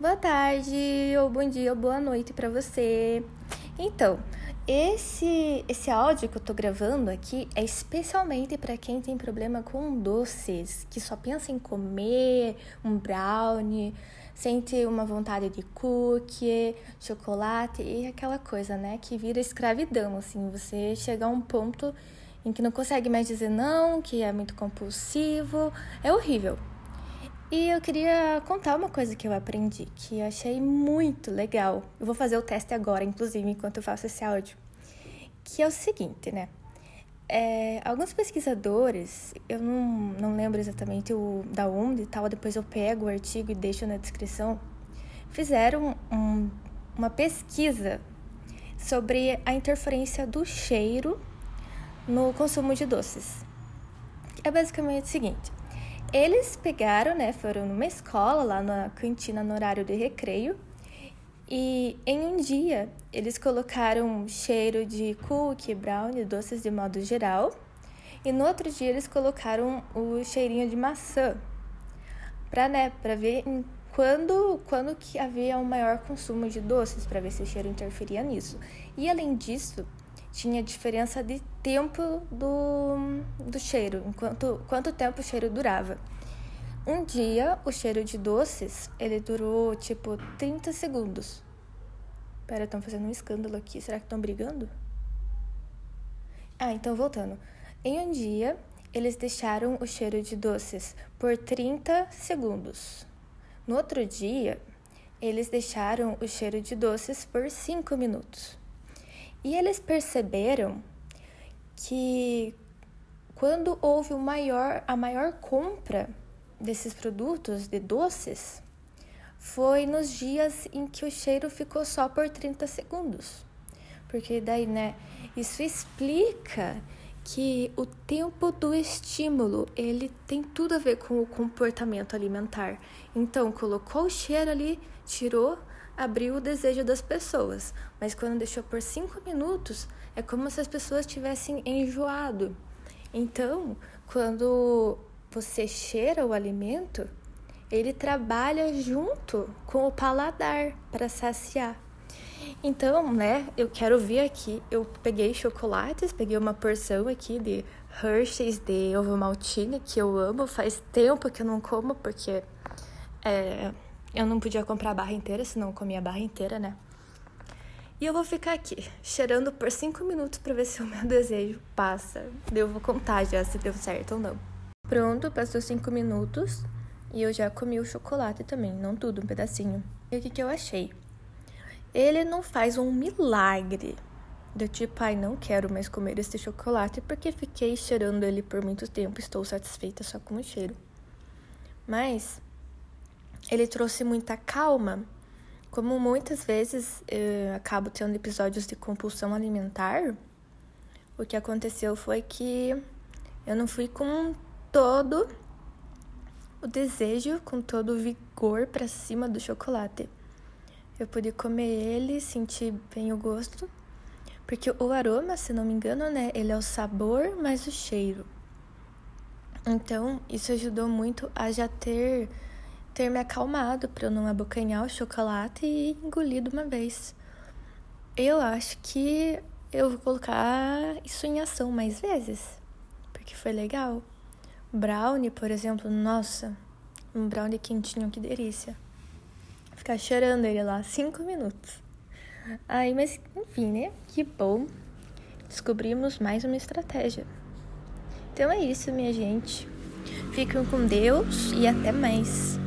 Boa tarde, ou bom dia, ou boa noite para você. Então, esse esse áudio que eu tô gravando aqui é especialmente para quem tem problema com doces, que só pensa em comer um brownie, sente uma vontade de cookie, chocolate e aquela coisa, né, que vira escravidão, assim, você chega a um ponto em que não consegue mais dizer não, que é muito compulsivo, é horrível. E eu queria contar uma coisa que eu aprendi, que eu achei muito legal. Eu vou fazer o teste agora, inclusive, enquanto eu faço esse áudio. Que é o seguinte, né? É, alguns pesquisadores, eu não, não lembro exatamente o, da onde e tal, depois eu pego o artigo e deixo na descrição, fizeram um, uma pesquisa sobre a interferência do cheiro no consumo de doces. É basicamente o seguinte: eles pegaram, né, foram numa escola lá na cantina no horário de recreio e em um dia eles colocaram cheiro de cookie, brownie, doces de modo geral. E no outro dia eles colocaram o cheirinho de maçã para né, para ver quando quando que havia um maior consumo de doces, para ver se o cheiro interferia nisso. E além disso, tinha diferença de tempo do, do cheiro, enquanto quanto tempo o cheiro durava. Um dia, o cheiro de doces, ele durou tipo 30 segundos. Pera, estão fazendo um escândalo aqui. Será que estão brigando? Ah, então voltando. Em um dia, eles deixaram o cheiro de doces por 30 segundos. No outro dia, eles deixaram o cheiro de doces por 5 minutos. E eles perceberam que quando houve maior, a maior compra desses produtos de doces foi nos dias em que o cheiro ficou só por 30 segundos. Porque daí, né, isso explica que o tempo do estímulo, ele tem tudo a ver com o comportamento alimentar. Então, colocou o cheiro ali, tirou, abriu o desejo das pessoas. Mas quando deixou por cinco minutos, é como se as pessoas tivessem enjoado. Então, quando você cheira o alimento, ele trabalha junto com o paladar para saciar. Então, né, eu quero ver aqui, eu peguei chocolates, peguei uma porção aqui de Hershey's de ovo maltine, que eu amo, faz tempo que eu não como, porque é, eu não podia comprar a barra inteira, senão eu comia a barra inteira, né? E eu vou ficar aqui, cheirando por cinco minutos para ver se o meu desejo passa. Eu vou contar já se deu certo ou não. Pronto, passou cinco minutos e eu já comi o chocolate também, não tudo, um pedacinho. E o que, que eu achei? Ele não faz um milagre do tipo, ai, não quero mais comer esse chocolate porque fiquei cheirando ele por muito tempo, estou satisfeita só com o cheiro. Mas ele trouxe muita calma. Como muitas vezes eu acabo tendo episódios de compulsão alimentar, o que aconteceu foi que eu não fui com todo o desejo, com todo o vigor para cima do chocolate. Eu pude comer ele, sentir bem o gosto, porque o aroma, se não me engano, né, ele é o sabor mais o cheiro. Então, isso ajudou muito a já ter ter me acalmado para eu não abocanhar o chocolate e engolir de uma vez. Eu acho que eu vou colocar isso em ação mais vezes, porque foi legal. Brownie, por exemplo, nossa, um brownie quentinho, que delícia. Ficar cheirando ele lá cinco minutos. Aí, mas enfim, né? Que bom. Descobrimos mais uma estratégia. Então é isso, minha gente. Fiquem com Deus e até mais.